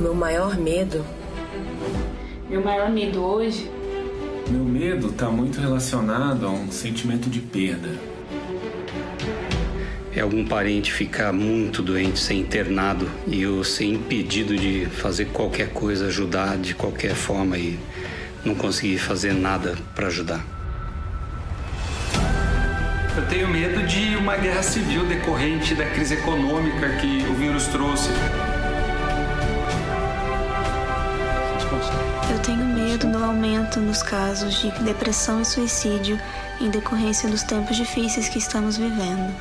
Meu maior medo. Meu maior medo hoje. Meu medo está muito relacionado a um sentimento de perda. É algum parente ficar muito doente, ser internado e eu ser impedido de fazer qualquer coisa, ajudar de qualquer forma e não conseguir fazer nada para ajudar. Eu tenho medo de uma guerra civil decorrente da crise econômica que o vírus trouxe. Aumento nos casos de depressão e suicídio em decorrência dos tempos difíceis que estamos vivendo.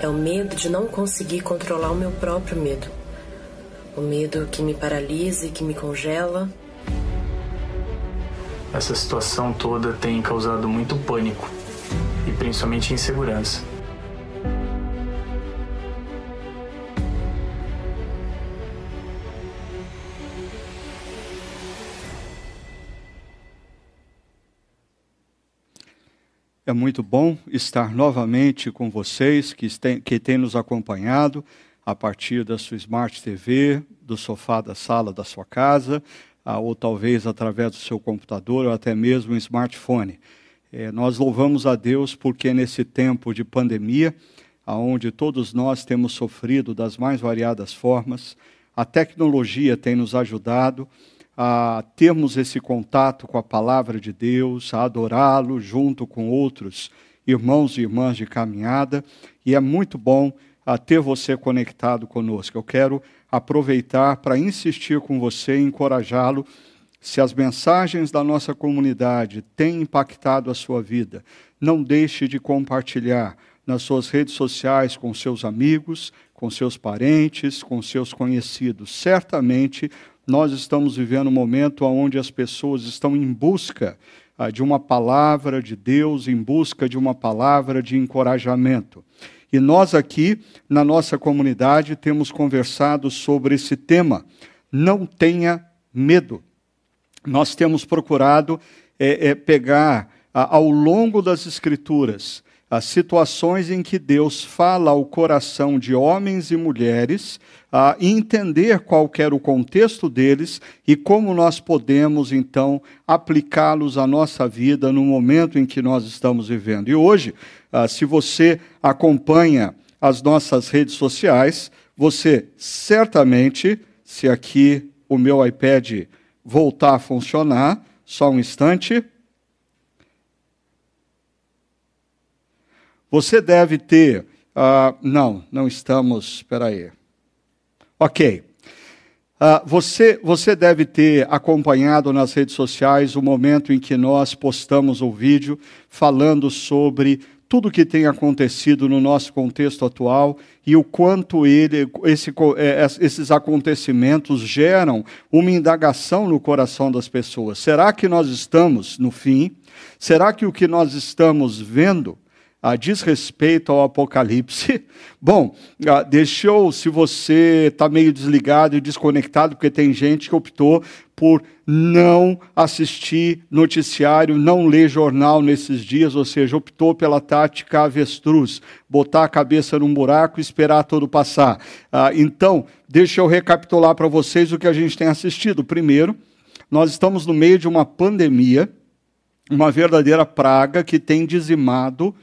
É o medo de não conseguir controlar o meu próprio medo. O medo que me paralisa e que me congela essa situação toda tem causado muito pânico e principalmente insegurança. É muito bom estar novamente com vocês que têm, que nos acompanhado a partir da sua Smart TV, do sofá da sala da sua casa, ou talvez através do seu computador ou até mesmo um smartphone. É, nós louvamos a Deus porque nesse tempo de pandemia, onde todos nós temos sofrido das mais variadas formas, a tecnologia tem nos ajudado a termos esse contato com a palavra de Deus, a adorá-lo junto com outros irmãos e irmãs de caminhada, e é muito bom a ter você conectado conosco. Eu quero aproveitar para insistir com você encorajá-lo. Se as mensagens da nossa comunidade têm impactado a sua vida, não deixe de compartilhar nas suas redes sociais com seus amigos, com seus parentes, com seus conhecidos. Certamente nós estamos vivendo um momento onde as pessoas estão em busca ah, de uma palavra de Deus, em busca de uma palavra de encorajamento. E nós aqui, na nossa comunidade, temos conversado sobre esse tema. Não tenha medo. Nós temos procurado é, é, pegar, a, ao longo das Escrituras, as situações em que Deus fala ao coração de homens e mulheres, a entender qual era o contexto deles e como nós podemos então aplicá-los à nossa vida no momento em que nós estamos vivendo. E hoje, ah, se você acompanha as nossas redes sociais, você certamente, se aqui o meu iPad voltar a funcionar, só um instante. Você deve ter. Uh, não, não estamos. Espera aí. Ok. Uh, você, você deve ter acompanhado nas redes sociais o momento em que nós postamos o vídeo falando sobre tudo o que tem acontecido no nosso contexto atual e o quanto ele, esse, é, esses acontecimentos geram uma indagação no coração das pessoas. Será que nós estamos no fim? Será que o que nós estamos vendo ah, diz respeito ao Apocalipse. Bom, ah, deixou, se você está meio desligado e desconectado, porque tem gente que optou por não assistir noticiário, não ler jornal nesses dias, ou seja, optou pela tática avestruz, botar a cabeça num buraco e esperar todo passar. Ah, então, deixa eu recapitular para vocês o que a gente tem assistido. Primeiro, nós estamos no meio de uma pandemia, uma verdadeira praga que tem dizimado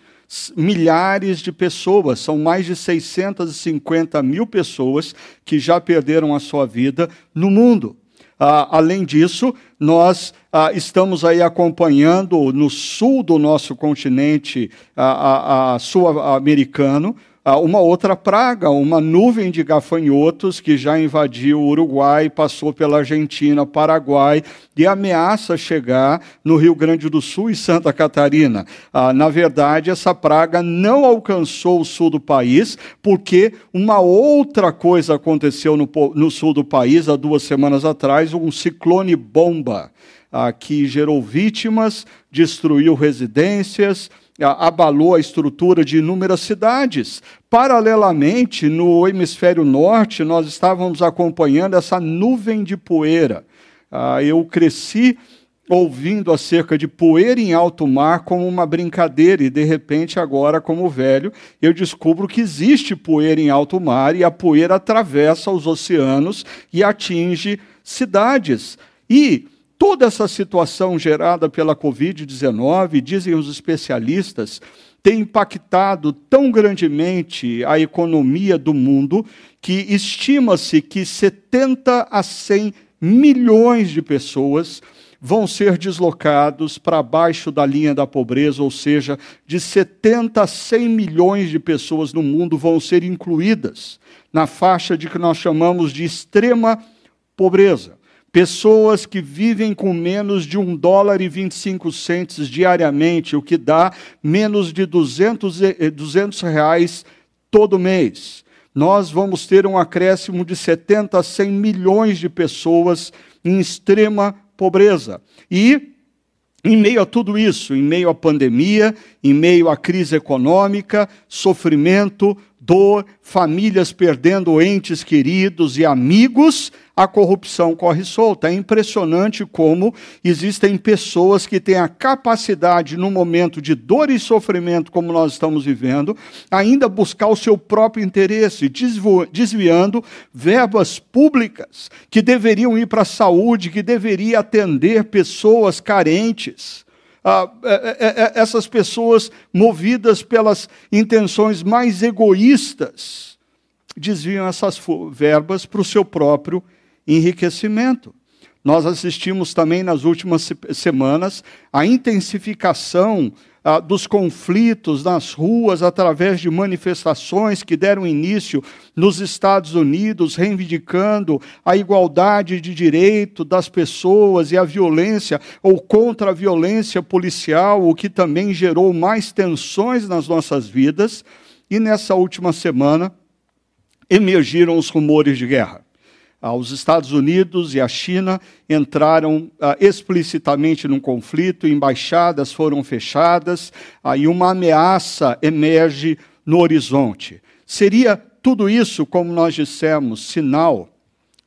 milhares de pessoas, são mais de 650 mil pessoas que já perderam a sua vida no mundo. Ah, além disso, nós ah, estamos aí acompanhando no sul do nosso continente ah, sul-americano uma outra praga, uma nuvem de gafanhotos que já invadiu o Uruguai, passou pela Argentina, Paraguai e ameaça chegar no Rio Grande do Sul e Santa Catarina. Ah, na verdade, essa praga não alcançou o sul do país, porque uma outra coisa aconteceu no, no sul do país há duas semanas atrás um ciclone bomba. Ah, que gerou vítimas, destruiu residências, abalou a estrutura de inúmeras cidades. Paralelamente, no hemisfério norte, nós estávamos acompanhando essa nuvem de poeira. Ah, eu cresci ouvindo acerca de poeira em alto mar como uma brincadeira, e de repente, agora, como velho, eu descubro que existe poeira em alto mar e a poeira atravessa os oceanos e atinge cidades. E toda essa situação gerada pela Covid-19, dizem os especialistas, tem impactado tão grandemente a economia do mundo que estima-se que 70 a 100 milhões de pessoas vão ser deslocados para baixo da linha da pobreza, ou seja, de 70 a 100 milhões de pessoas no mundo vão ser incluídas na faixa de que nós chamamos de extrema pobreza. Pessoas que vivem com menos de um dólar e 25 centos diariamente, o que dá menos de 200, 200 eh, reais todo mês. Nós vamos ter um acréscimo de 70 a 100 milhões de pessoas em extrema pobreza. E, em meio a tudo isso, em meio à pandemia, em meio à crise econômica, sofrimento, dor, famílias perdendo entes queridos e amigos, a corrupção corre solta. É impressionante como existem pessoas que têm a capacidade, no momento de dor e sofrimento como nós estamos vivendo, ainda buscar o seu próprio interesse, desviando verbas públicas que deveriam ir para a saúde, que deveria atender pessoas carentes. Ah, é, é, é, essas pessoas movidas pelas intenções mais egoístas desviam essas verbas para o seu próprio enriquecimento. Nós assistimos também nas últimas semanas a intensificação ah, dos conflitos nas ruas através de manifestações que deram início nos Estados Unidos, reivindicando a igualdade de direito das pessoas e a violência ou contra a violência policial, o que também gerou mais tensões nas nossas vidas. E nessa última semana emergiram os rumores de guerra. Ah, os Estados Unidos e a China entraram ah, explicitamente num conflito, embaixadas foram fechadas ah, e uma ameaça emerge no horizonte. Seria tudo isso, como nós dissemos, sinal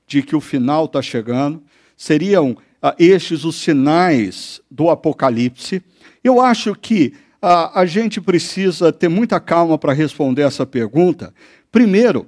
de que o final está chegando? Seriam estes os sinais do Apocalipse? Eu acho que a gente precisa ter muita calma para responder essa pergunta. Primeiro,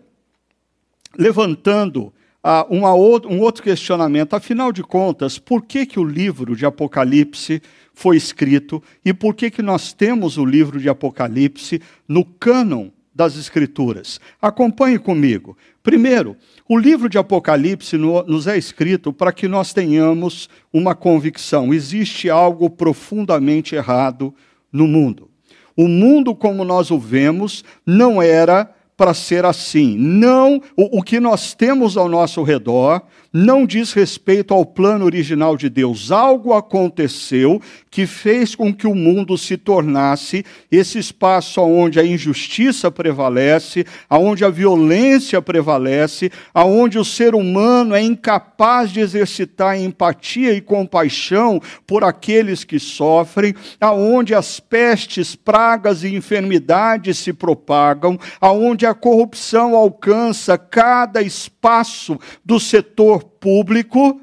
levantando ah, um outro questionamento. Afinal de contas, por que, que o livro de Apocalipse foi escrito e por que, que nós temos o livro de Apocalipse no cânon das Escrituras? Acompanhe comigo. Primeiro, o livro de Apocalipse no, nos é escrito para que nós tenhamos uma convicção: existe algo profundamente errado no mundo. O mundo como nós o vemos não era para ser assim. Não, o, o que nós temos ao nosso redor não diz respeito ao plano original de Deus. Algo aconteceu que fez com que o mundo se tornasse esse espaço onde a injustiça prevalece, onde a violência prevalece, onde o ser humano é incapaz de exercitar empatia e compaixão por aqueles que sofrem, aonde as pestes, pragas e enfermidades se propagam, aonde a corrupção alcança cada espaço do setor público,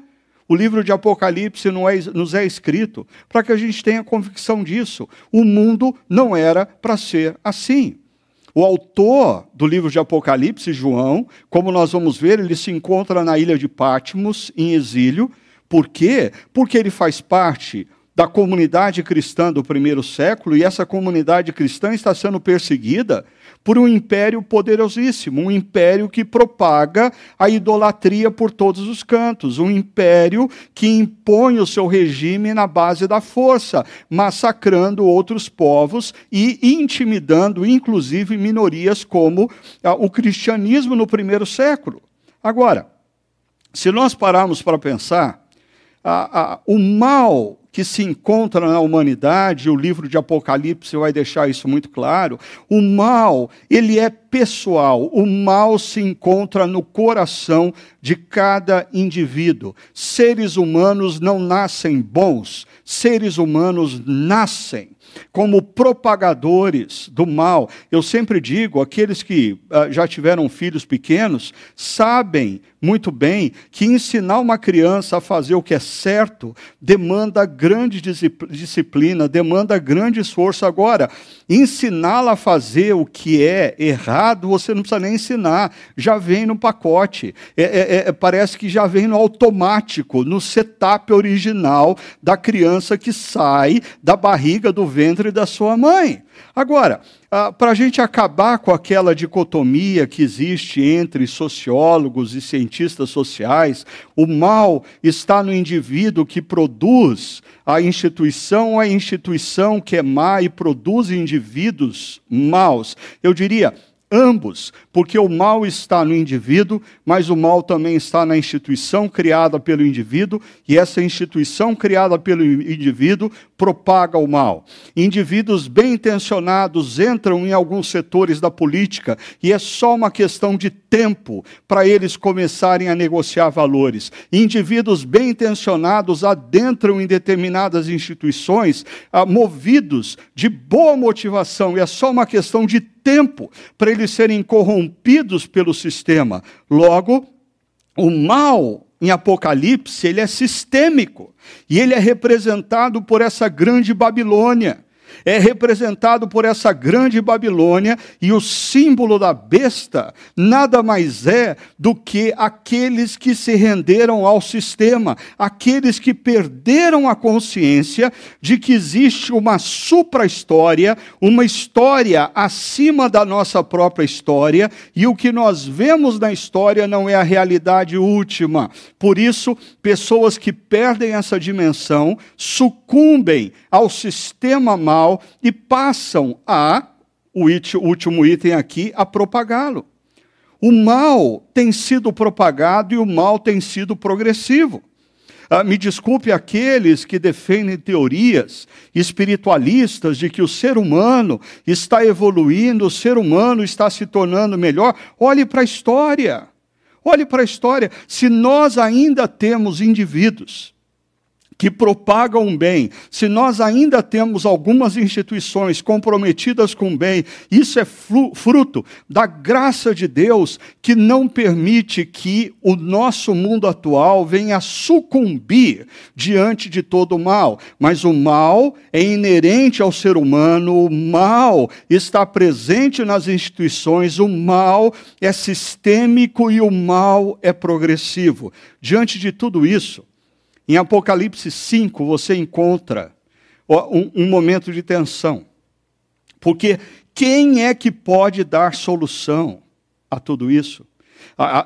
o livro de Apocalipse é, nos é escrito para que a gente tenha convicção disso. O mundo não era para ser assim. O autor do livro de Apocalipse, João, como nós vamos ver, ele se encontra na ilha de Patmos, em exílio. Por quê? Porque ele faz parte da comunidade cristã do primeiro século e essa comunidade cristã está sendo perseguida por um império poderosíssimo, um império que propaga a idolatria por todos os cantos, um império que impõe o seu regime na base da força, massacrando outros povos e intimidando, inclusive, minorias como ah, o cristianismo no primeiro século. Agora, se nós pararmos para pensar, o mal que se encontra na humanidade, o livro de Apocalipse vai deixar isso muito claro. O mal, ele é pessoal. O mal se encontra no coração de cada indivíduo. Seres humanos não nascem bons, seres humanos nascem como propagadores do mal. Eu sempre digo, aqueles que uh, já tiveram filhos pequenos sabem muito bem que ensinar uma criança a fazer o que é certo demanda grande disciplina, demanda grande esforço. Agora, ensiná-la a fazer o que é errado, você não precisa nem ensinar, já vem no pacote. É, é, é, parece que já vem no automático, no setup original da criança que sai da barriga, do ventre da sua mãe. Agora, ah, para a gente acabar com aquela dicotomia que existe entre sociólogos e cientistas sociais, o mal está no indivíduo que produz a instituição ou a instituição que é má e produz indivíduos maus. Eu diria, ambos, porque o mal está no indivíduo, mas o mal também está na instituição criada pelo indivíduo, e essa instituição criada pelo indivíduo propaga o mal. Indivíduos bem intencionados entram em alguns setores da política e é só uma questão de tempo para eles começarem a negociar valores. Indivíduos bem intencionados adentram em determinadas instituições, ah, movidos de boa motivação, e é só uma questão de tempo para eles serem corrompidos pelo sistema. Logo, o mal em Apocalipse, ele é sistêmico e ele é representado por essa grande Babilônia é representado por essa grande Babilônia, e o símbolo da besta nada mais é do que aqueles que se renderam ao sistema, aqueles que perderam a consciência de que existe uma supra-história, uma história acima da nossa própria história, e o que nós vemos na história não é a realidade última. Por isso, pessoas que perdem essa dimensão sucumbem ao sistema mal e passam a, o último item aqui, a propagá-lo. O mal tem sido propagado e o mal tem sido progressivo. Ah, me desculpe aqueles que defendem teorias espiritualistas de que o ser humano está evoluindo, o ser humano está se tornando melhor. Olhe para a história. Olhe para a história. Se nós ainda temos indivíduos que propagam o bem, se nós ainda temos algumas instituições comprometidas com o bem, isso é fruto da graça de Deus que não permite que o nosso mundo atual venha sucumbir diante de todo o mal. Mas o mal é inerente ao ser humano, o mal está presente nas instituições, o mal é sistêmico e o mal é progressivo. Diante de tudo isso, em Apocalipse 5, você encontra um, um momento de tensão. Porque quem é que pode dar solução a tudo isso?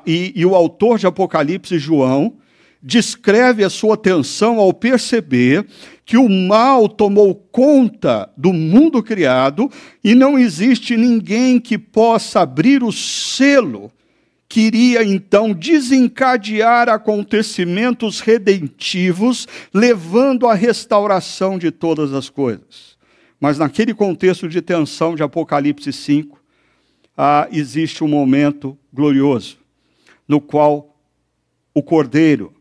E, e, o autor de Apocalipse, João, descreve a sua tensão ao perceber que o mal tomou conta do mundo criado e não existe ninguém que possa abrir o selo queria então desencadear acontecimentos redentivos, levando à restauração de todas as coisas. Mas naquele contexto de tensão de Apocalipse 5, ah, existe um momento glorioso, no qual o Cordeiro,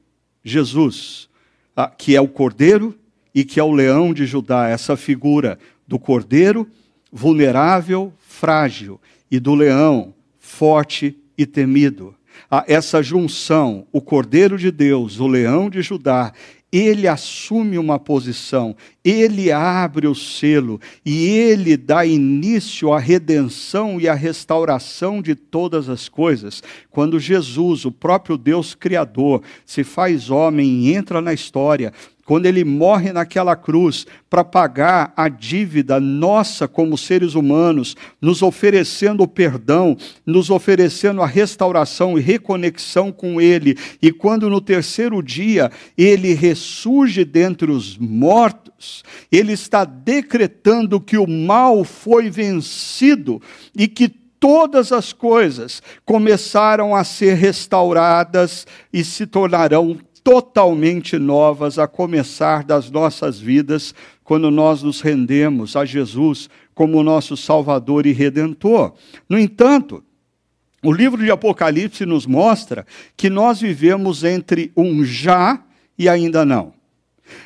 Jesus, ah, que é o Cordeiro e que é o leão de Judá, essa figura do Cordeiro vulnerável, frágil, e do leão forte e temido. A essa junção, o Cordeiro de Deus, o Leão de Judá, ele assume uma posição, ele abre o selo e ele dá início à redenção e à restauração de todas as coisas. Quando Jesus, o próprio Deus Criador, se faz homem e entra na história, quando ele morre naquela cruz para pagar a dívida nossa como seres humanos, nos oferecendo o perdão, nos oferecendo a restauração e reconexão com ele, e quando no terceiro dia ele ressurge dentre os mortos, ele está decretando que o mal foi vencido e que todas as coisas começaram a ser restauradas e se tornarão totalmente novas a começar das nossas vidas quando nós nos rendemos a Jesus como nosso Salvador e Redentor. No entanto, o livro de Apocalipse nos mostra que nós vivemos entre um já e ainda não.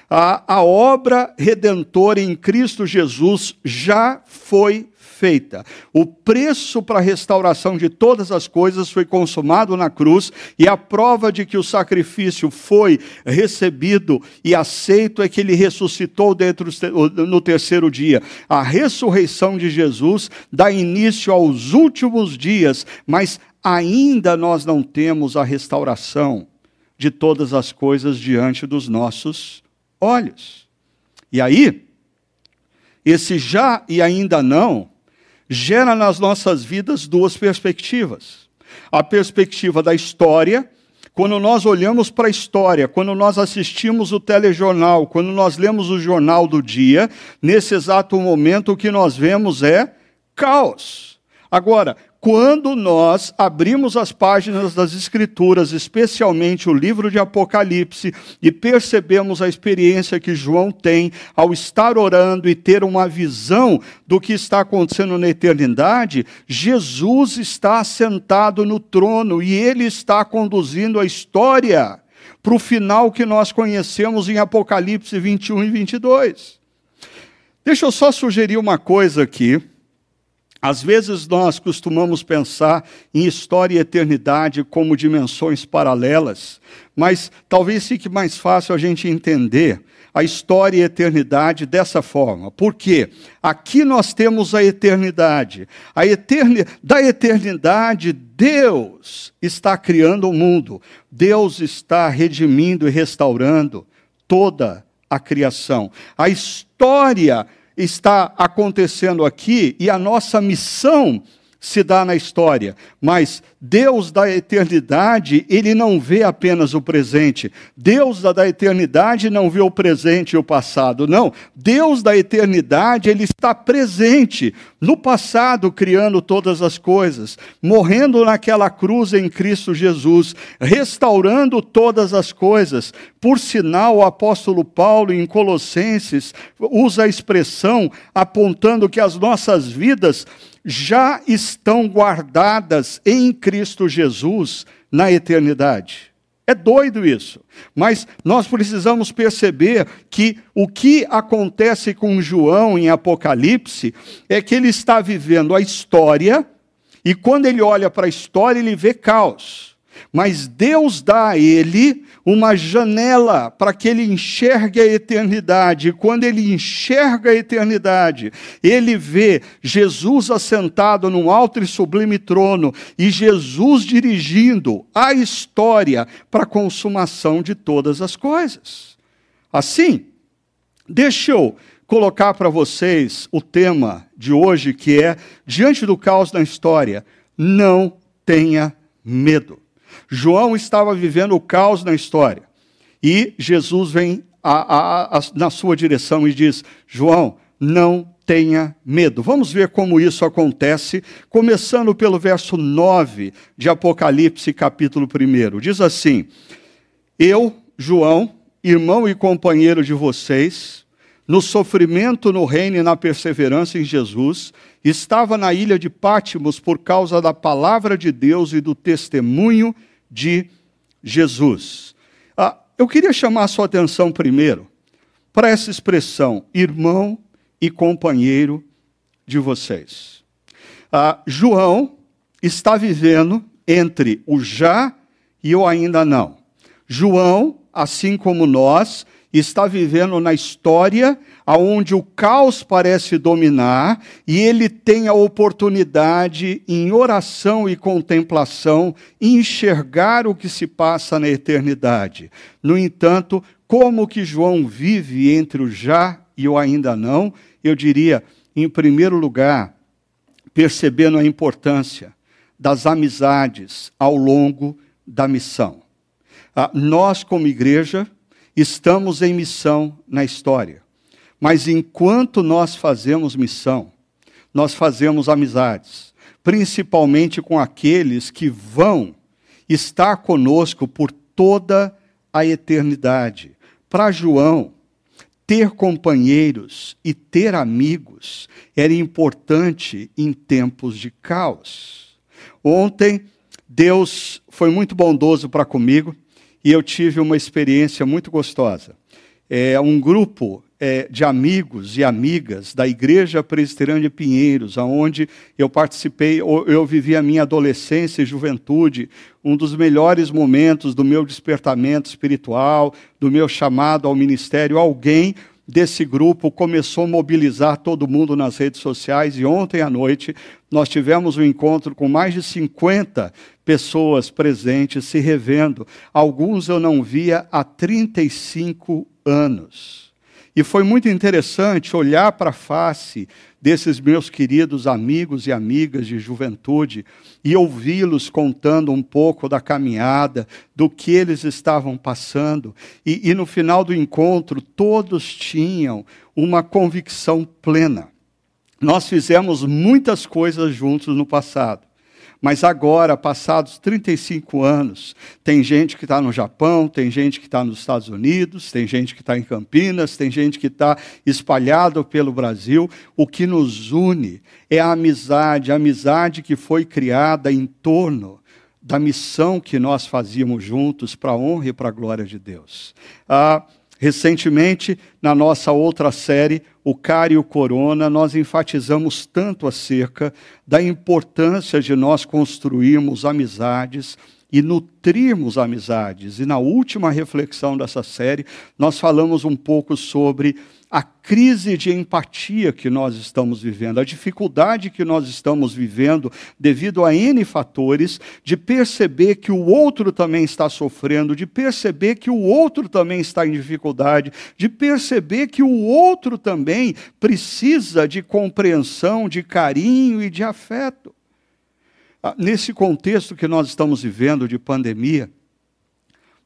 A, a obra redentora em Cristo Jesus já foi feita. O preço para a restauração de todas as coisas foi consumado na cruz, e a prova de que o sacrifício foi recebido e aceito é que ele ressuscitou dentro no terceiro dia. A ressurreição de Jesus dá início aos últimos dias, mas ainda nós não temos a restauração de todas as coisas diante dos nossos olhos. E aí, esse já e ainda não gera nas nossas vidas duas perspectivas. A perspectiva da história, quando nós olhamos para a história, quando nós assistimos o telejornal, quando nós lemos o jornal do dia, nesse exato momento o que nós vemos é caos. Agora, quando nós abrimos as páginas das Escrituras, especialmente o livro de Apocalipse, e percebemos a experiência que João tem ao estar orando e ter uma visão do que está acontecendo na eternidade, Jesus está sentado no trono e ele está conduzindo a história para o final que nós conhecemos em Apocalipse 21 e 22. Deixa eu só sugerir uma coisa aqui às vezes nós costumamos pensar em história e eternidade como dimensões paralelas, mas talvez fique mais fácil a gente entender a história e a eternidade dessa forma. Por quê? Aqui nós temos a eternidade. A eterni... Da eternidade, Deus está criando o mundo. Deus está redimindo e restaurando toda a criação. A história está acontecendo aqui e a nossa missão se dá na história, mas Deus da eternidade, ele não vê apenas o presente. Deus da eternidade não vê o presente e o passado, não. Deus da eternidade, ele está presente no passado, criando todas as coisas, morrendo naquela cruz em Cristo Jesus, restaurando todas as coisas. Por sinal, o apóstolo Paulo, em Colossenses, usa a expressão apontando que as nossas vidas já estão guardadas em Cristo Jesus na eternidade. É doido isso, mas nós precisamos perceber que o que acontece com João em Apocalipse é que ele está vivendo a história, e quando ele olha para a história, ele vê caos. Mas Deus dá a ele uma janela para que ele enxergue a eternidade. E quando ele enxerga a eternidade, ele vê Jesus assentado num alto e sublime trono e Jesus dirigindo a história para a consumação de todas as coisas. Assim, deixa eu colocar para vocês o tema de hoje, que é: diante do caos na história, não tenha medo. João estava vivendo o caos na história. E Jesus vem a, a, a, na sua direção e diz: João, não tenha medo. Vamos ver como isso acontece, começando pelo verso 9 de Apocalipse, capítulo 1. Diz assim: Eu, João, irmão e companheiro de vocês, no sofrimento, no reino e na perseverança em Jesus, estava na ilha de Pátimos por causa da palavra de Deus e do testemunho de Jesus. Ah, eu queria chamar a sua atenção primeiro para essa expressão, irmão e companheiro de vocês. Ah, João está vivendo entre o já e o ainda não. João, assim como nós, está vivendo na história aonde o caos parece dominar e ele tem a oportunidade em oração e contemplação enxergar o que se passa na eternidade. No entanto, como que João vive entre o já e o ainda não? Eu diria, em primeiro lugar, percebendo a importância das amizades ao longo da missão. Ah, nós, como igreja, estamos em missão na história. Mas enquanto nós fazemos missão, nós fazemos amizades, principalmente com aqueles que vão estar conosco por toda a eternidade. Para João, ter companheiros e ter amigos era importante em tempos de caos. Ontem, Deus foi muito bondoso para comigo e eu tive uma experiência muito gostosa. é, um grupo é, de amigos e amigas da Igreja Presbiteriana de Pinheiros, aonde eu participei, eu vivi a minha adolescência e juventude, um dos melhores momentos do meu despertamento espiritual, do meu chamado ao ministério. Alguém desse grupo começou a mobilizar todo mundo nas redes sociais e ontem à noite nós tivemos um encontro com mais de 50 pessoas presentes se revendo. Alguns eu não via há 35 anos. E foi muito interessante olhar para a face desses meus queridos amigos e amigas de juventude e ouvi-los contando um pouco da caminhada, do que eles estavam passando. E, e no final do encontro, todos tinham uma convicção plena. Nós fizemos muitas coisas juntos no passado. Mas agora, passados 35 anos, tem gente que está no Japão, tem gente que está nos Estados Unidos, tem gente que está em Campinas, tem gente que está espalhado pelo Brasil. O que nos une é a amizade, a amizade que foi criada em torno da missão que nós fazíamos juntos para a honra e para a glória de Deus. Ah, Recentemente, na nossa outra série, O Cara e o Corona, nós enfatizamos tanto acerca da importância de nós construirmos amizades e nutrirmos amizades. E na última reflexão dessa série, nós falamos um pouco sobre a crise de empatia que nós estamos vivendo, a dificuldade que nós estamos vivendo devido a N fatores, de perceber que o outro também está sofrendo, de perceber que o outro também está em dificuldade, de perceber que o outro também precisa de compreensão, de carinho e de afeto. Ah, nesse contexto que nós estamos vivendo de pandemia,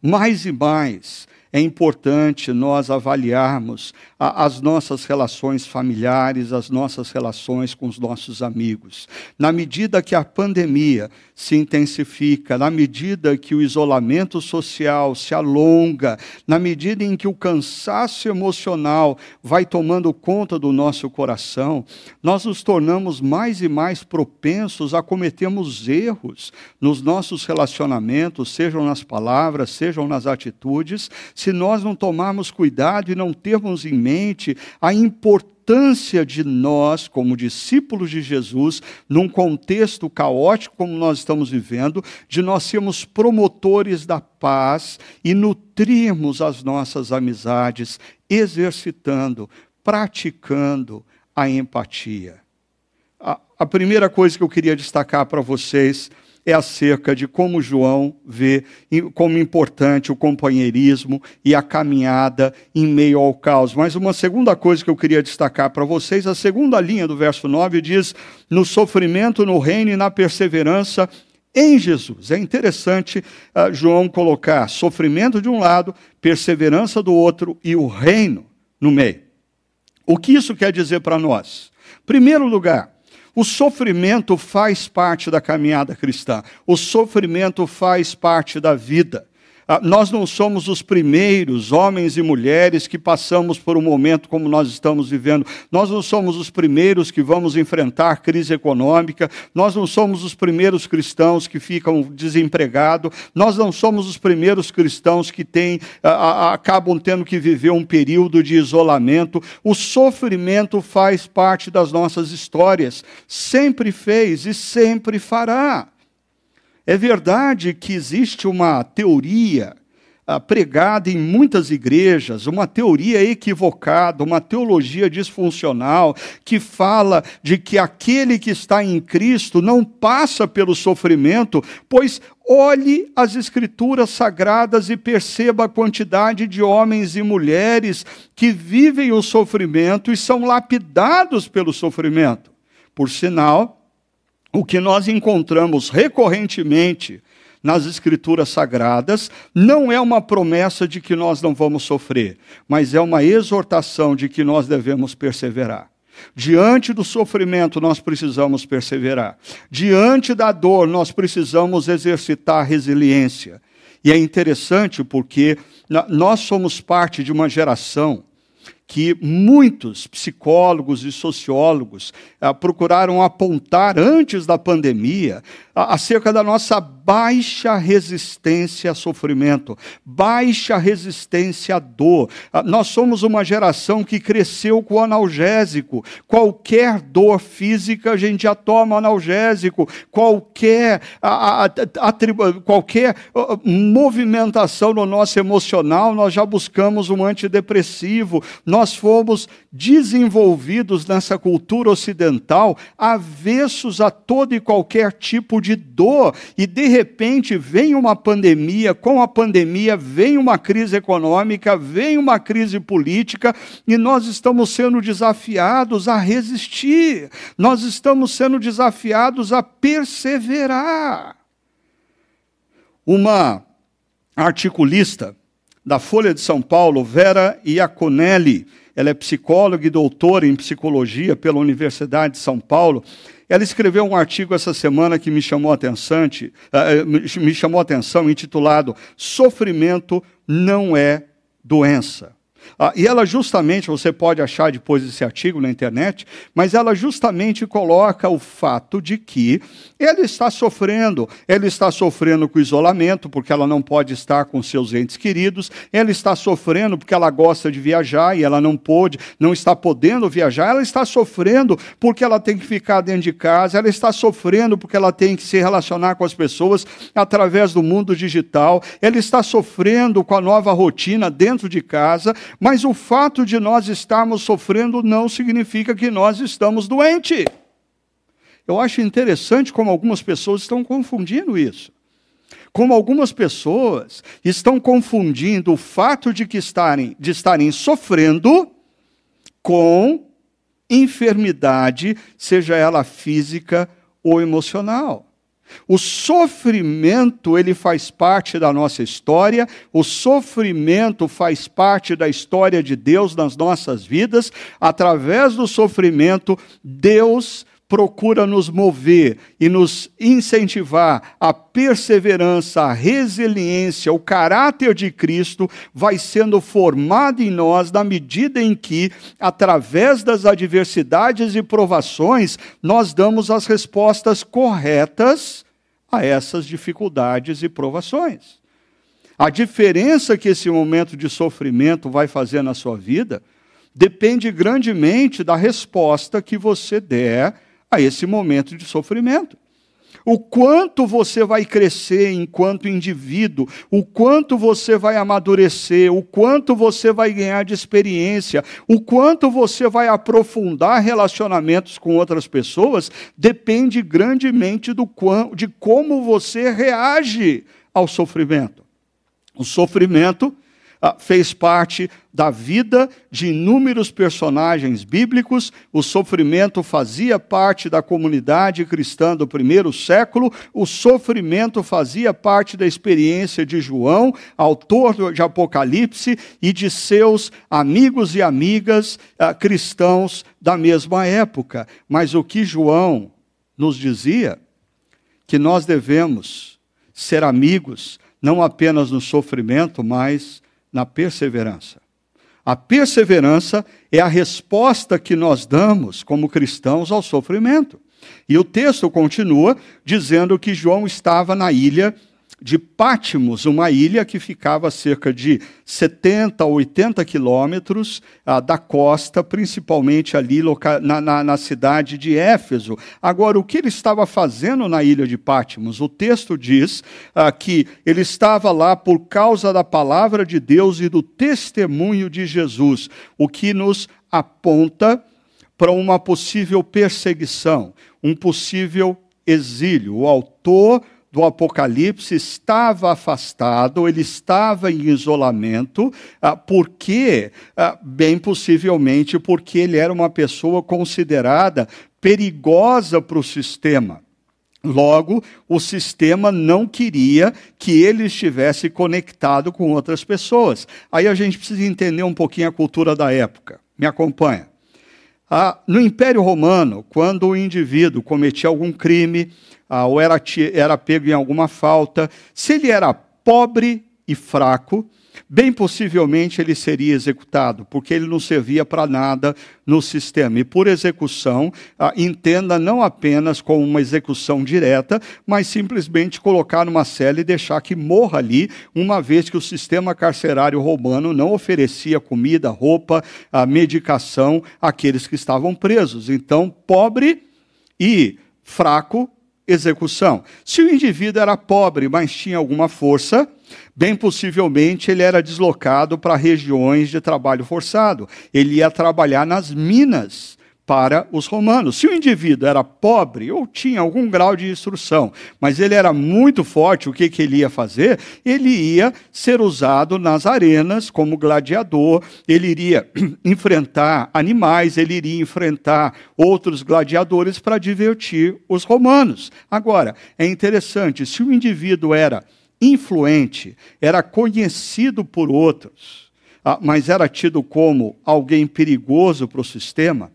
mais e mais é importante nós avaliarmos a, as nossas relações familiares, as nossas relações com os nossos amigos. Na medida que a pandemia se intensifica, na medida que o isolamento social se alonga, na medida em que o cansaço emocional vai tomando conta do nosso coração, nós nos tornamos mais e mais propensos a cometermos erros nos nossos relacionamentos, sejam nas palavras, sejam nas atitudes, se nós não tomarmos cuidado e não termos em mente a importância de nós, como discípulos de Jesus, num contexto caótico como nós estamos vivendo, de nós sermos promotores da paz e nutrirmos as nossas amizades, exercitando, praticando a empatia. A, a primeira coisa que eu queria destacar para vocês é acerca de como João vê como importante o companheirismo e a caminhada em meio ao caos. Mas uma segunda coisa que eu queria destacar para vocês, a segunda linha do verso 9 diz: no sofrimento, no reino e na perseverança em Jesus. É interessante uh, João colocar sofrimento de um lado, perseverança do outro e o reino no meio. O que isso quer dizer para nós? Primeiro lugar, o sofrimento faz parte da caminhada cristã, o sofrimento faz parte da vida. Ah, nós não somos os primeiros homens e mulheres que passamos por um momento como nós estamos vivendo. Nós não somos os primeiros que vamos enfrentar crise econômica. Nós não somos os primeiros cristãos que ficam desempregados. Nós não somos os primeiros cristãos que têm, acabam tendo que viver um período de isolamento. O sofrimento faz parte das nossas histórias. Sempre fez e sempre fará. É verdade que existe uma teoria ah, pregada em muitas igrejas, uma teoria equivocada, uma teologia disfuncional, que fala de que aquele que está em Cristo não passa pelo sofrimento, pois olhe as Escrituras sagradas e perceba a quantidade de homens e mulheres que vivem o sofrimento e são lapidados pelo sofrimento. Por sinal, o que nós encontramos recorrentemente nas Escrituras Sagradas não é uma promessa de que nós não vamos sofrer, mas é uma exortação de que nós devemos perseverar. Diante do sofrimento, nós precisamos perseverar. Diante da dor, nós precisamos exercitar resiliência. E é interessante porque nós somos parte de uma geração que muitos psicólogos e sociólogos ah, procuraram apontar antes da pandemia ah, acerca da nossa baixa resistência a sofrimento, baixa resistência à dor. Ah, nós somos uma geração que cresceu com analgésico. Qualquer dor física, a gente já toma analgésico. Qualquer, movimentação no nosso emocional, nós já buscamos um antidepressivo. Nós fomos desenvolvidos nessa cultura ocidental, avessos a todo e qualquer tipo de dor, e de repente vem uma pandemia, com a pandemia vem uma crise econômica, vem uma crise política, e nós estamos sendo desafiados a resistir, nós estamos sendo desafiados a perseverar. Uma articulista da Folha de São Paulo, Vera Iaconelli, ela é psicóloga e doutora em psicologia pela Universidade de São Paulo. Ela escreveu um artigo essa semana que me chamou a atenção, eh, me chamou atenção intitulado Sofrimento não é doença. Ah, e ela justamente, você pode achar depois esse artigo na internet, mas ela justamente coloca o fato de que ele está sofrendo, ele está sofrendo com isolamento, porque ela não pode estar com seus entes queridos, ela está sofrendo porque ela gosta de viajar e ela não pôde, não está podendo viajar, ela está sofrendo porque ela tem que ficar dentro de casa, ela está sofrendo porque ela tem que se relacionar com as pessoas através do mundo digital, ela está sofrendo com a nova rotina dentro de casa, mas o fato de nós estarmos sofrendo não significa que nós estamos doentes. Eu acho interessante como algumas pessoas estão confundindo isso. Como algumas pessoas estão confundindo o fato de que estarem, de estarem sofrendo com enfermidade, seja ela física ou emocional. O sofrimento, ele faz parte da nossa história, o sofrimento faz parte da história de Deus nas nossas vidas. Através do sofrimento, Deus procura nos mover e nos incentivar a perseverança, a resiliência, o caráter de Cristo vai sendo formado em nós na medida em que, através das adversidades e provações, nós damos as respostas corretas a essas dificuldades e provações. A diferença que esse momento de sofrimento vai fazer na sua vida depende grandemente da resposta que você der a esse momento de sofrimento. O quanto você vai crescer enquanto indivíduo, o quanto você vai amadurecer, o quanto você vai ganhar de experiência, o quanto você vai aprofundar relacionamentos com outras pessoas, depende grandemente do de como você reage ao sofrimento. O sofrimento fez parte da vida de inúmeros personagens bíblicos, o sofrimento fazia parte da comunidade cristã do primeiro século, o sofrimento fazia parte da experiência de João, autor de Apocalipse, e de seus amigos e amigas ah, cristãos da mesma época. Mas o que João nos dizia? Que nós devemos ser amigos, não apenas no sofrimento, mas na perseverança. A perseverança é a resposta que nós damos como cristãos ao sofrimento. E o texto continua dizendo que João estava na ilha de Pátimos, uma ilha que ficava a cerca de 70 a 80 quilômetros ah, da costa, principalmente ali na, na, na, cidade de Éfeso. Agora, o que ele estava fazendo na ilha de Pátimos? O texto diz ah, que ele estava lá por causa da palavra de Deus e do testemunho de Jesus, o que nos aponta para uma possível perseguição, um possível exílio. O autor do Apocalipse estava afastado, ele estava em isolamento, ah, porque, ah, bem possivelmente, porque ele era uma pessoa considerada perigosa para o sistema. Logo, o sistema não queria que ele estivesse conectado com outras pessoas. Aí a gente precisa entender um pouquinho a cultura da época. Me acompanha. Ah, no Império Romano, quando o indivíduo cometia algum crime, ah, ou era, era pego em alguma falta, se ele era pobre e fraco, bem possivelmente ele seria executado, porque ele não servia para nada no sistema. E por execução, ah, entenda não apenas como uma execução direta, mas simplesmente colocar numa cela e deixar que morra ali, uma vez que o sistema carcerário romano não oferecia comida, roupa, ah, medicação àqueles que estavam presos. Então, pobre e fraco, execução. Se o indivíduo era pobre, mas tinha alguma força, Bem possivelmente ele era deslocado para regiões de trabalho forçado. Ele ia trabalhar nas minas para os romanos. Se o indivíduo era pobre ou tinha algum grau de instrução, mas ele era muito forte, o que, que ele ia fazer? Ele ia ser usado nas arenas como gladiador, ele iria enfrentar animais, ele iria enfrentar outros gladiadores para divertir os romanos. Agora, é interessante, se o indivíduo era influente, era conhecido por outros, ah, mas era tido como alguém perigoso para o sistema,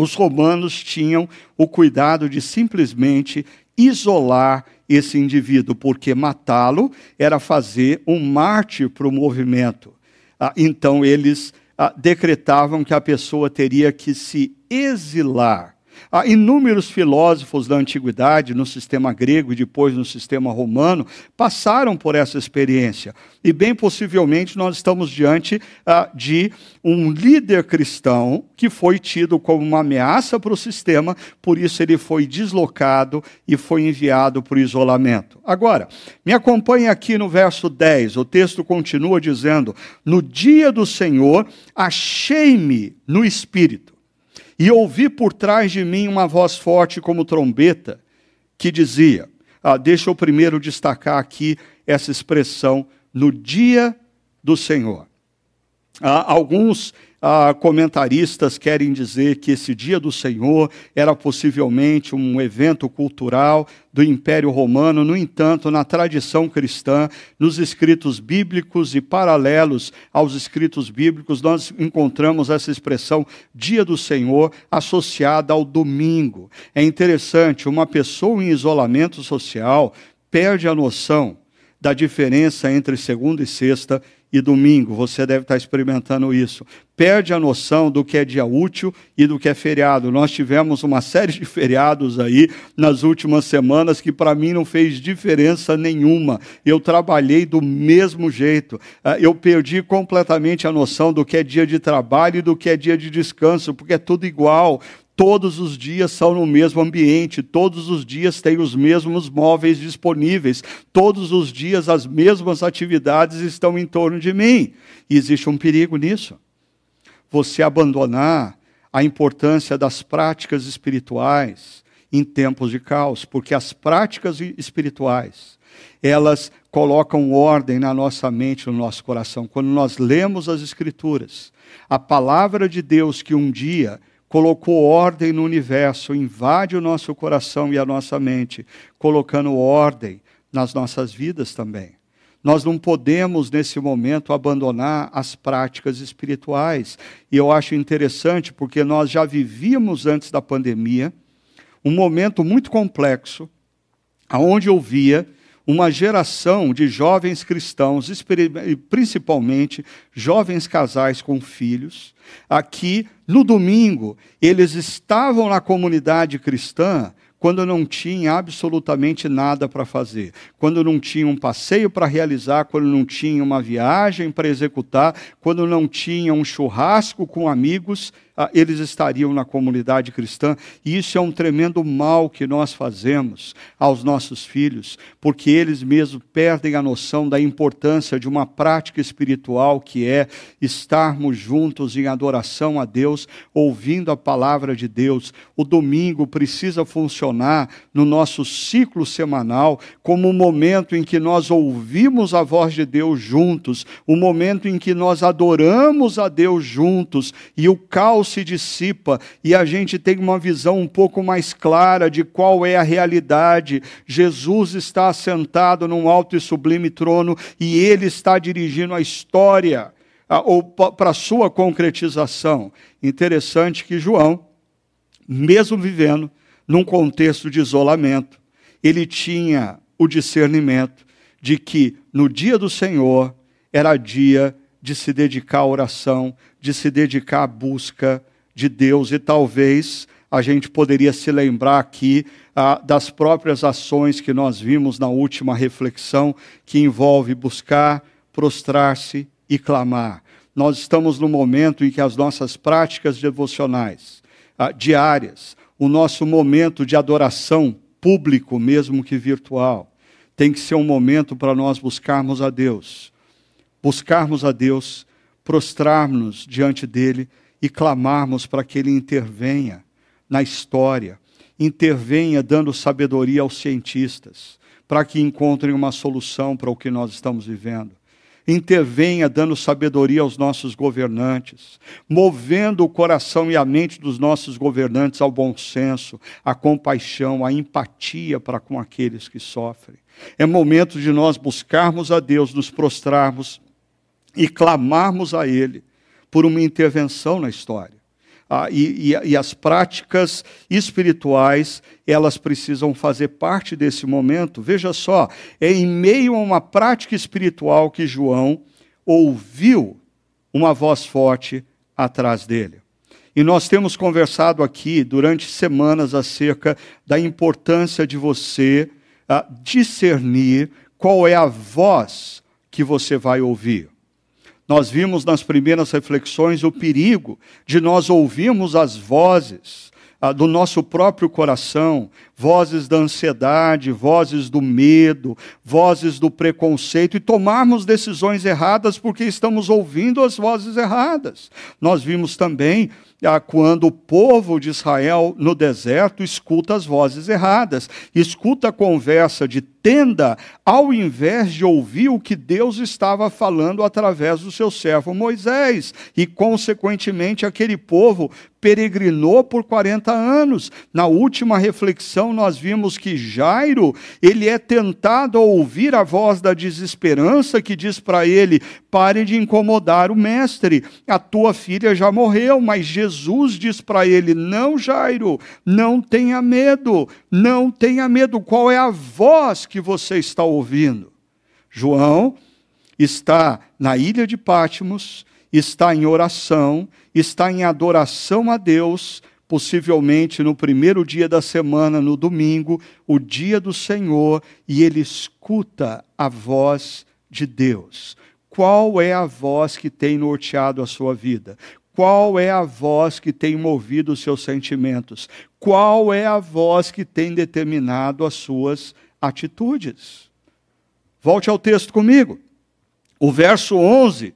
os romanos tinham o cuidado de simplesmente isolar esse indivíduo, porque matá-lo era fazer um mártir para o movimento. Ah, então, eles ah, decretavam que a pessoa teria que se exilar Há inúmeros filósofos da antiguidade, no sistema grego e depois no sistema romano, passaram por essa experiência. E bem possivelmente nós estamos diante ah, de um líder cristão que foi tido como uma ameaça para o sistema, por isso ele foi deslocado e foi enviado para o isolamento. Agora, me acompanhe aqui no verso 10, o texto continua dizendo: No dia do Senhor achei-me no espírito e ouvi por trás de mim uma voz forte como trombeta, que dizia: ah, Deixa eu primeiro destacar aqui essa expressão, no dia do Senhor. Ah, alguns ah, comentaristas querem dizer que esse dia do Senhor era possivelmente um evento cultural do Império Romano. No entanto, na tradição cristã, nos escritos bíblicos e paralelos aos escritos bíblicos, nós encontramos essa expressão dia do Senhor associada ao domingo. É interessante, uma pessoa em isolamento social perde a noção da diferença entre segunda e sexta e domingo, você deve estar experimentando isso. Perde a noção do que é dia útil e do que é feriado. Nós tivemos uma série de feriados aí nas últimas semanas que para mim não fez diferença nenhuma. Eu trabalhei do mesmo jeito. Ah, eu perdi completamente a noção do que é dia de trabalho e do que é dia de descanso, porque é tudo igual todos os dias são no mesmo ambiente, todos os dias têm os mesmos móveis disponíveis, todos os dias as mesmas atividades estão em torno de mim. E existe um perigo nisso. Você abandonar a importância das práticas espirituais em tempos de caos, porque as práticas espirituais, elas colocam ordem na nossa mente, no nosso coração. Quando nós lemos as Escrituras, a palavra de Deus que um dia colocou ordem no universo, invade o nosso coração e a nossa mente, colocando ordem nas nossas vidas também. Nós não podemos, nesse momento, abandonar as práticas espirituais. E eu acho interessante porque nós já vivíamos antes da pandemia um momento muito complexo, aonde eu via uma geração de jovens cristãos, principalmente jovens casais com filhos, aqui no domingo eles estavam na comunidade cristã quando não tinha absolutamente nada para fazer, quando não tinha um passeio para realizar, quando não tinha uma viagem para executar, quando não tinha um churrasco com amigos, eles estariam na comunidade cristã. E isso é um tremendo mal que nós fazemos aos nossos filhos, porque eles mesmos perdem a noção da importância de uma prática espiritual que é estarmos juntos em adoração a Deus, ouvindo a palavra de Deus. O domingo precisa funcionar no nosso ciclo semanal como um momento em que nós ouvimos a voz de Deus juntos, um momento em que nós adoramos a Deus juntos e o caos se dissipa e a gente tem uma visão um pouco mais clara de qual é a realidade. Jesus está assentado num alto e sublime trono e ele está dirigindo a história ou para sua concretização. Interessante que João, mesmo vivendo num contexto de isolamento, ele tinha o discernimento de que no dia do Senhor era dia de se dedicar à oração, de se dedicar à busca de Deus, e talvez a gente poderia se lembrar aqui ah, das próprias ações que nós vimos na última reflexão, que envolve buscar, prostrar-se e clamar. Nós estamos no momento em que as nossas práticas devocionais ah, diárias, o nosso momento de adoração público, mesmo que virtual, tem que ser um momento para nós buscarmos a Deus. Buscarmos a Deus, prostrarmos diante dele e clamarmos para que ele intervenha na história, intervenha dando sabedoria aos cientistas, para que encontrem uma solução para o que nós estamos vivendo intervenha dando sabedoria aos nossos governantes, movendo o coração e a mente dos nossos governantes ao bom senso, à compaixão, à empatia para com aqueles que sofrem. É momento de nós buscarmos a Deus, nos prostrarmos e clamarmos a Ele por uma intervenção na história ah, e, e, e as práticas espirituais, elas precisam fazer parte desse momento. Veja só, é em meio a uma prática espiritual que João ouviu uma voz forte atrás dele. E nós temos conversado aqui durante semanas acerca da importância de você ah, discernir qual é a voz que você vai ouvir. Nós vimos nas primeiras reflexões o perigo de nós ouvirmos as vozes ah, do nosso próprio coração, vozes da ansiedade, vozes do medo, vozes do preconceito e tomarmos decisões erradas porque estamos ouvindo as vozes erradas. Nós vimos também quando o povo de Israel no deserto escuta as vozes erradas, escuta a conversa de tenda, ao invés de ouvir o que Deus estava falando através do seu servo Moisés. E, consequentemente, aquele povo peregrinou por 40 anos. Na última reflexão, nós vimos que Jairo, ele é tentado a ouvir a voz da desesperança que diz para ele: pare de incomodar o mestre, a tua filha já morreu, mas Jesus diz para ele: Não, Jairo, não tenha medo, não tenha medo. Qual é a voz que você está ouvindo? João está na ilha de Pátimos, está em oração, está em adoração a Deus, possivelmente no primeiro dia da semana, no domingo, o dia do Senhor, e ele escuta a voz de Deus. Qual é a voz que tem norteado a sua vida? Qual é a voz que tem movido os seus sentimentos? Qual é a voz que tem determinado as suas atitudes? Volte ao texto comigo. O verso 11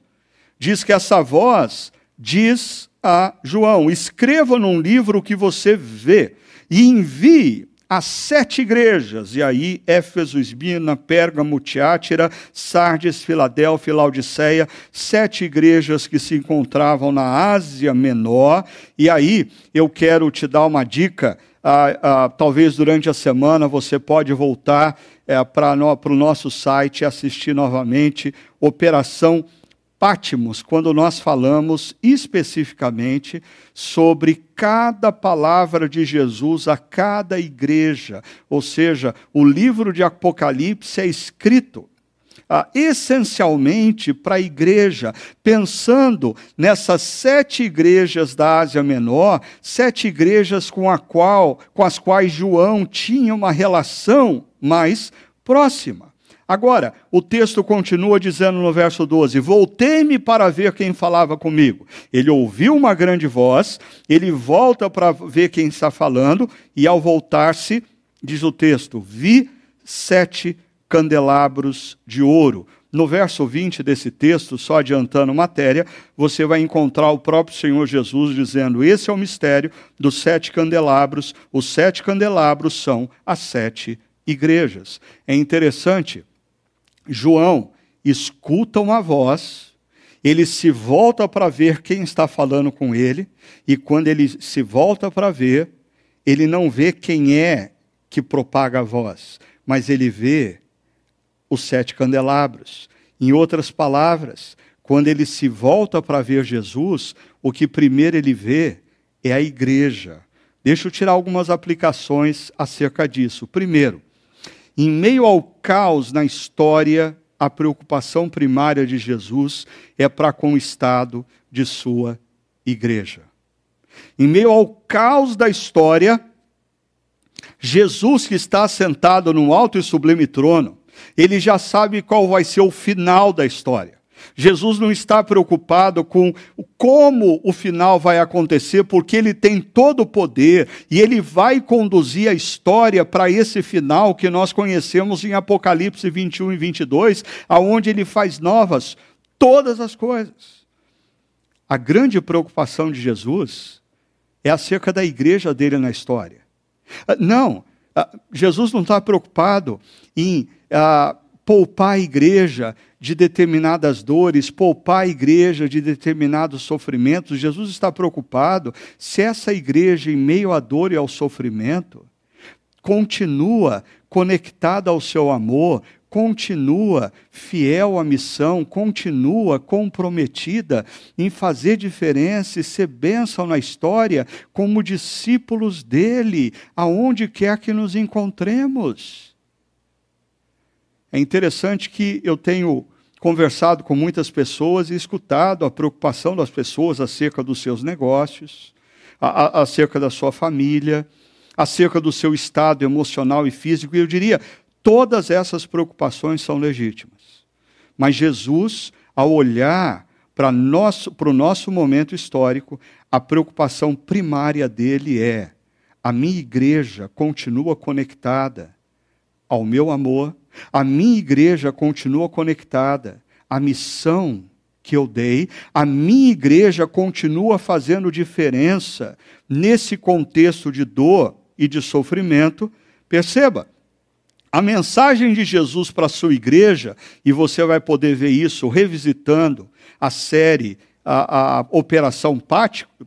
diz que essa voz diz a João: escreva num livro o que você vê e envie as sete igrejas, e aí Éfeso, Esbina, Pérgamo, Tiátira, Sardes, Filadélfia, Laodiceia, sete igrejas que se encontravam na Ásia Menor, e aí eu quero te dar uma dica, ah, ah, talvez durante a semana você pode voltar é, para o nosso site e assistir novamente Operação Pátimos, quando nós falamos especificamente sobre cada palavra de Jesus a cada igreja, ou seja, o livro de Apocalipse é escrito ah, essencialmente para a igreja, pensando nessas sete igrejas da Ásia Menor, sete igrejas com, a qual, com as quais João tinha uma relação mais próxima. Agora, o texto continua dizendo no verso 12: Voltei-me para ver quem falava comigo. Ele ouviu uma grande voz, ele volta para ver quem está falando, e ao voltar-se, diz o texto: Vi sete candelabros de ouro. No verso 20 desse texto, só adiantando matéria, você vai encontrar o próprio Senhor Jesus dizendo: Esse é o mistério dos sete candelabros. Os sete candelabros são as sete igrejas. É interessante João escuta uma voz, ele se volta para ver quem está falando com ele, e quando ele se volta para ver, ele não vê quem é que propaga a voz, mas ele vê os sete candelabros. Em outras palavras, quando ele se volta para ver Jesus, o que primeiro ele vê é a igreja. Deixa eu tirar algumas aplicações acerca disso. Primeiro, Em meio ao caos na história, a preocupação primária de Jesus é para com o estado de sua igreja. Em meio ao caos da história, Jesus, que está sentado num alto e sublime trono, ele já sabe qual vai ser o final da história. Jesus não está preocupado com como o final vai acontecer, porque ele tem todo o poder e ele vai conduzir a história para esse final que nós conhecemos em Apocalipse 21 e 22, aonde ele faz novas todas as coisas. A grande preocupação de Jesus é acerca da igreja dele na história. Ah, não, ah, Jesus não está preocupado em ah, poupar a igreja de determinadas dores, poupar a igreja de determinados sofrimentos. Jesus está preocupado se essa igreja, em meio à dor e ao sofrimento, continua conectada ao seu amor, continua fiel à missão, continua comprometida em fazer diferença e ser bênção na história como discípulos dele, aonde quer que nos encontremos. É interessante que eu tenho conversado com muitas pessoas e escutado a preocupação das pessoas acerca dos seus negócios, a, a, acerca da sua família, acerca do seu estado emocional e físico. E eu diria, todas essas preocupações são legítimas. Mas Jesus, ao olhar para o nosso momento histórico, a preocupação primária dele é: a minha igreja continua conectada ao meu amor, a minha igreja continua conectada à missão que eu dei, a minha igreja continua fazendo diferença nesse contexto de dor e de sofrimento. Perceba, a mensagem de Jesus para a sua igreja, e você vai poder ver isso revisitando a série a, a Operação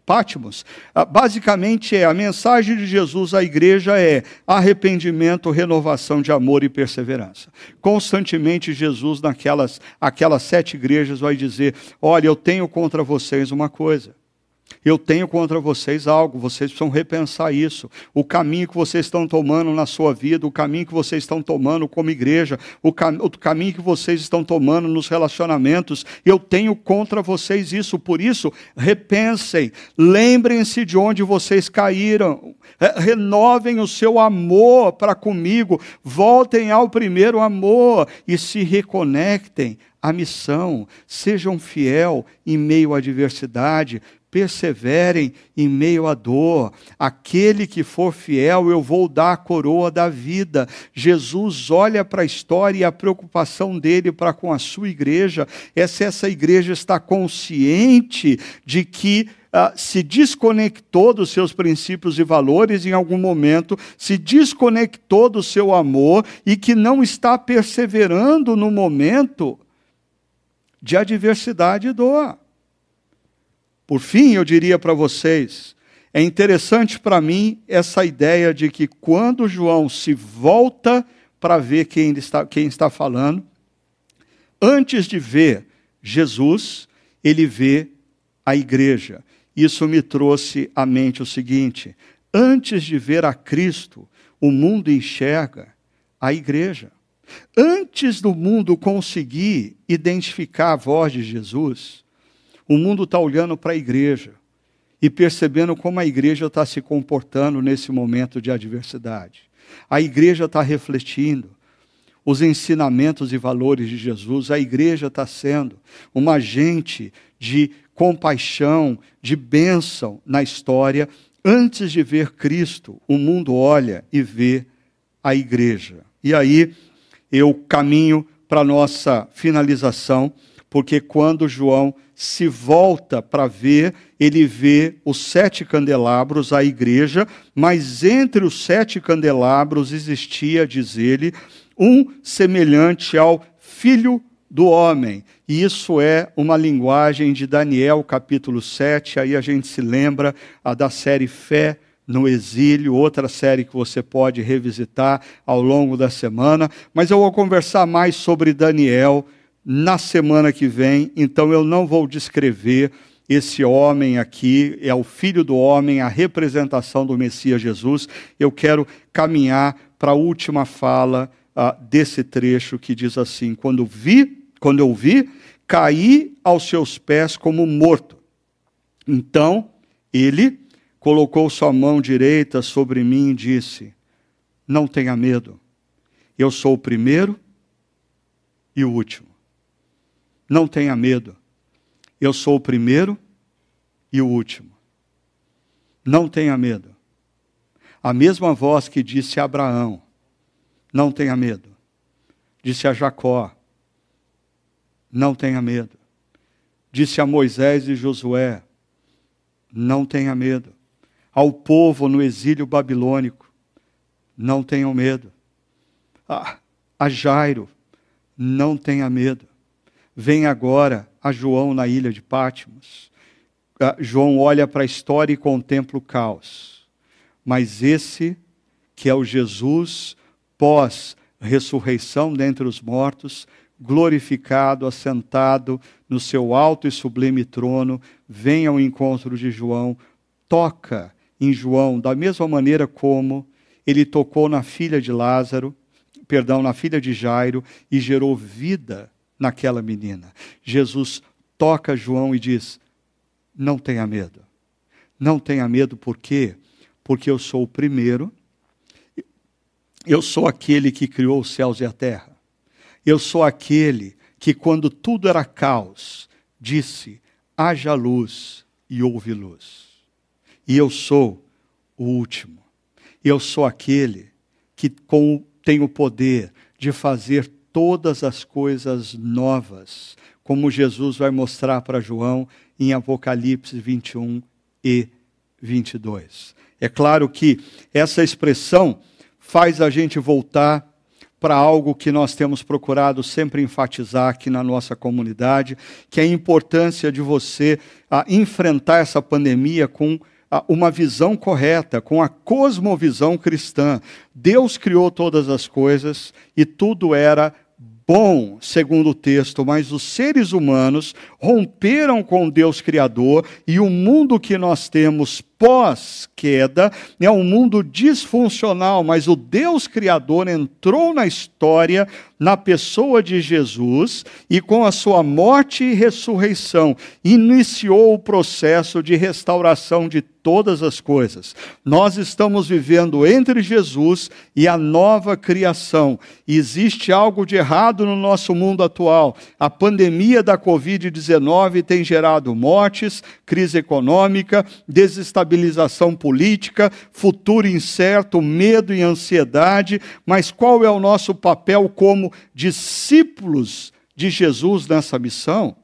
Patmos, basicamente é a mensagem de Jesus à igreja é arrependimento, renovação de amor e perseverança. Constantemente Jesus naquelas aquelas sete igrejas vai dizer: "Olha, eu tenho contra vocês uma coisa. Eu tenho contra vocês algo, vocês precisam repensar isso. O caminho que vocês estão tomando na sua vida, o caminho que vocês estão tomando como igreja, o, cam o caminho que vocês estão tomando nos relacionamentos, eu tenho contra vocês isso. Por isso, repensem, lembrem-se de onde vocês caíram, renovem o seu amor para comigo, voltem ao primeiro amor e se reconectem à missão, sejam fiel em meio à adversidade, perseverem em meio à dor. Aquele que for fiel, eu vou dar a coroa da vida. Jesus olha para a história e a preocupação dele para com a sua igreja é se essa igreja está consciente de que Uh, se desconectou dos seus princípios e valores em algum momento, se desconectou do seu amor e que não está perseverando no momento de adversidade e dor. Por fim, eu diria para vocês, é interessante para mim essa ideia de que quando João se volta para ver quem está, quem está falando, antes de ver Jesus, ele vê a igreja. Isso me trouxe à mente o seguinte: antes de ver a Cristo, o mundo enxerga a igreja. Antes do mundo conseguir identificar a voz de Jesus, o mundo está olhando para a igreja e percebendo como a igreja está se comportando nesse momento de adversidade. A igreja está refletindo os ensinamentos e valores de Jesus. A igreja está sendo uma agente de compaixão, de bênção na história. Antes de ver Cristo, o mundo olha e vê a igreja. E aí eu caminho para a nossa finalização, porque quando João se volta para ver, ele vê os sete candelabros, a igreja, mas entre os sete candelabros existia, diz ele, um semelhante ao filho do homem. E isso é uma linguagem de Daniel, capítulo 7. Aí a gente se lembra a da série Fé no Exílio, outra série que você pode revisitar ao longo da semana. Mas eu vou conversar mais sobre Daniel na semana que vem, então eu não vou descrever esse homem aqui, é o filho do homem, a representação do Messias Jesus. Eu quero caminhar para a última fala uh, desse trecho que diz assim: quando vi, quando eu vi, caí aos seus pés como morto. Então ele colocou sua mão direita sobre mim e disse: Não tenha medo, eu sou o primeiro e o último. Não tenha medo, eu sou o primeiro e o último. Não tenha medo. A mesma voz que disse a Abraão: Não tenha medo. Disse a Jacó: Não tenha medo. Disse a Moisés e Josué: Não tenha medo. Ao povo no exílio babilônico: Não tenham medo. A, a Jairo: Não tenha medo. Vem agora a João na ilha de Pátimos. João olha para a história e contempla o caos. Mas esse, que é o Jesus pós-ressurreição dentre os mortos, glorificado, assentado no seu alto e sublime trono, vem ao encontro de João, toca em João da mesma maneira como ele tocou na filha de Lázaro, perdão, na filha de Jairo e gerou vida naquela menina. Jesus toca João e diz: não tenha medo. Não tenha medo, por quê? Porque eu sou o primeiro, eu sou aquele que criou os céus e a terra. Eu sou aquele que, quando tudo era caos, disse: haja luz e houve luz. E eu sou o último. Eu sou aquele que com, tem o poder de fazer todas as coisas novas, como Jesus vai mostrar para João em Apocalipse 21 e 22. É claro que essa expressão faz a gente voltar para algo que nós temos procurado sempre enfatizar aqui na nossa comunidade, que é a importância de você a, enfrentar essa pandemia com a, uma visão correta, com a cosmovisão cristã. Deus criou todas as coisas e tudo era bom, segundo o texto, mas os seres humanos romperam com Deus Criador e o mundo que nós temos pós-queda é um mundo disfuncional, mas o Deus Criador entrou na história na pessoa de Jesus e com a sua morte e ressurreição iniciou o processo de restauração de todas as coisas. Nós estamos vivendo entre Jesus e a nova criação. Existe algo de errado no nosso mundo atual. A pandemia da Covid-19 tem gerado mortes, crise econômica, desestabilização política, futuro incerto, medo e ansiedade. Mas qual é o nosso papel como discípulos de Jesus nessa missão?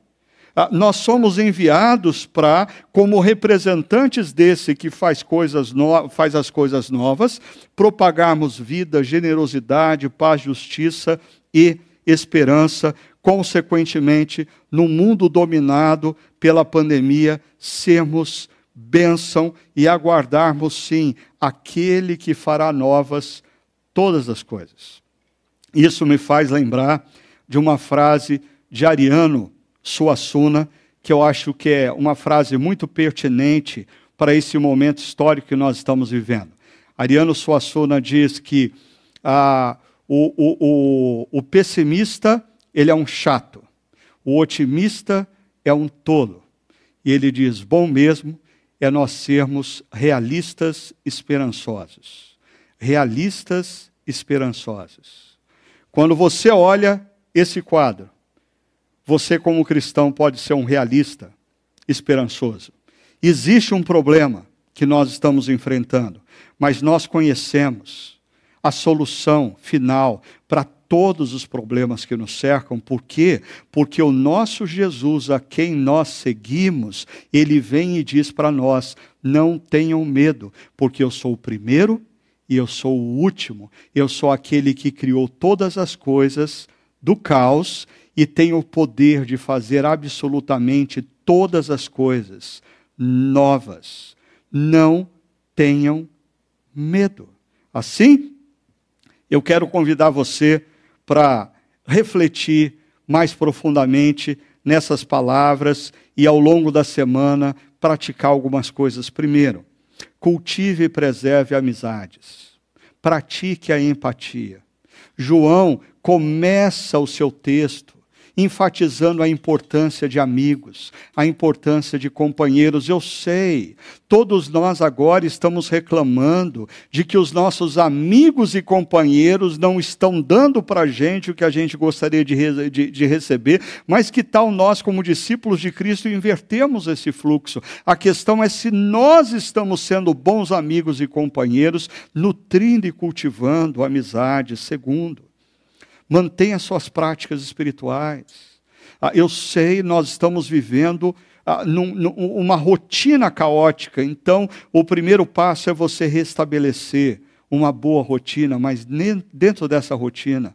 Ah, nós somos enviados para, como representantes desse que faz, coisas no, faz as coisas novas, propagarmos vida, generosidade, paz, justiça e esperança. Consequentemente, no mundo dominado pela pandemia, sermos bênção e aguardarmos, sim, aquele que fará novas todas as coisas. Isso me faz lembrar de uma frase de Ariano Suassuna, que eu acho que é uma frase muito pertinente para esse momento histórico que nós estamos vivendo. Ariano Suassuna diz que ah, o, o, o, o pessimista ele é um chato, o otimista é um tolo. E ele diz: bom mesmo é nós sermos realistas esperançosos. Realistas esperançosos. Quando você olha esse quadro, você, como cristão, pode ser um realista, esperançoso. Existe um problema que nós estamos enfrentando, mas nós conhecemos a solução final para todos os problemas que nos cercam. Por quê? Porque o nosso Jesus, a quem nós seguimos, ele vem e diz para nós: não tenham medo, porque eu sou o primeiro e eu sou o último. Eu sou aquele que criou todas as coisas do caos e tem o poder de fazer absolutamente todas as coisas novas. Não tenham medo. Assim, eu quero convidar você para refletir mais profundamente nessas palavras e ao longo da semana praticar algumas coisas. Primeiro, cultive e preserve amizades. Pratique a empatia. João começa o seu texto enfatizando a importância de amigos, a importância de companheiros. Eu sei, todos nós agora estamos reclamando de que os nossos amigos e companheiros não estão dando para a gente o que a gente gostaria de, de, de receber, mas que tal nós, como discípulos de Cristo, invertemos esse fluxo? A questão é se nós estamos sendo bons amigos e companheiros, nutrindo e cultivando amizade. Segundo, Mantenha suas práticas espirituais. Ah, eu sei, nós estamos vivendo ah, uma rotina caótica, então o primeiro passo é você restabelecer uma boa rotina, mas dentro dessa rotina,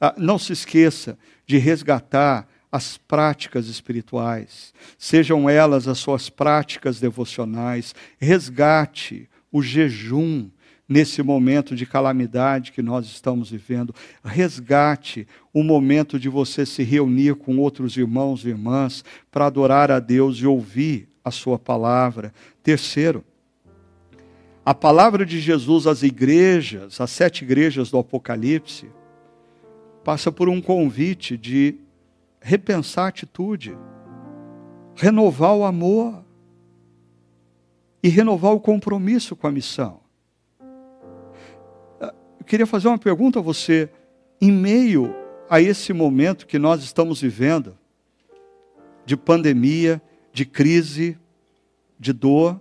ah, não se esqueça de resgatar as práticas espirituais, sejam elas as suas práticas devocionais, resgate o jejum, nesse momento de calamidade que nós estamos vivendo. Resgate o momento de você se reunir com outros irmãos e irmãs para adorar a Deus e ouvir a sua palavra. Terceiro, a palavra de Jesus às igrejas, às sete igrejas do Apocalipse, passa por um convite de repensar a atitude, renovar o amor e renovar o compromisso com a missão queria fazer uma pergunta a você. Em meio a esse momento que nós estamos vivendo, de pandemia, de crise, de dor,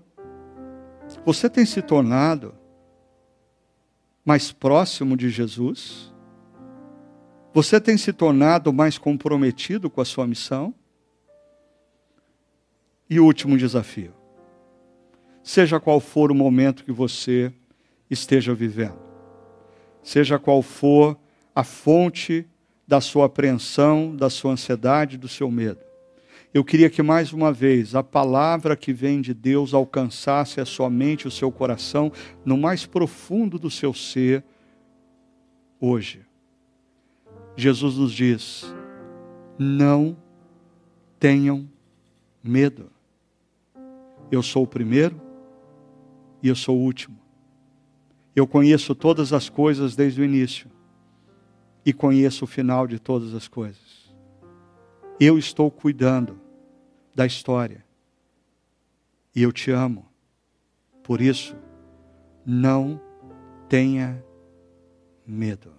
você tem se tornado mais próximo de Jesus? Você tem se tornado mais comprometido com a sua missão? E o último desafio. Seja qual for o momento que você esteja vivendo, seja qual for a fonte da sua apreensão, da sua ansiedade, do seu medo. Eu queria que mais uma vez a palavra que vem de Deus alcançasse a sua mente, o seu coração, no mais profundo do seu ser, hoje. Jesus nos diz: não tenham medo. Eu sou o primeiro e eu sou o último. Eu conheço todas as coisas desde o início e conheço o final de todas as coisas. Eu estou cuidando da história e eu te amo. Por isso, não tenha medo.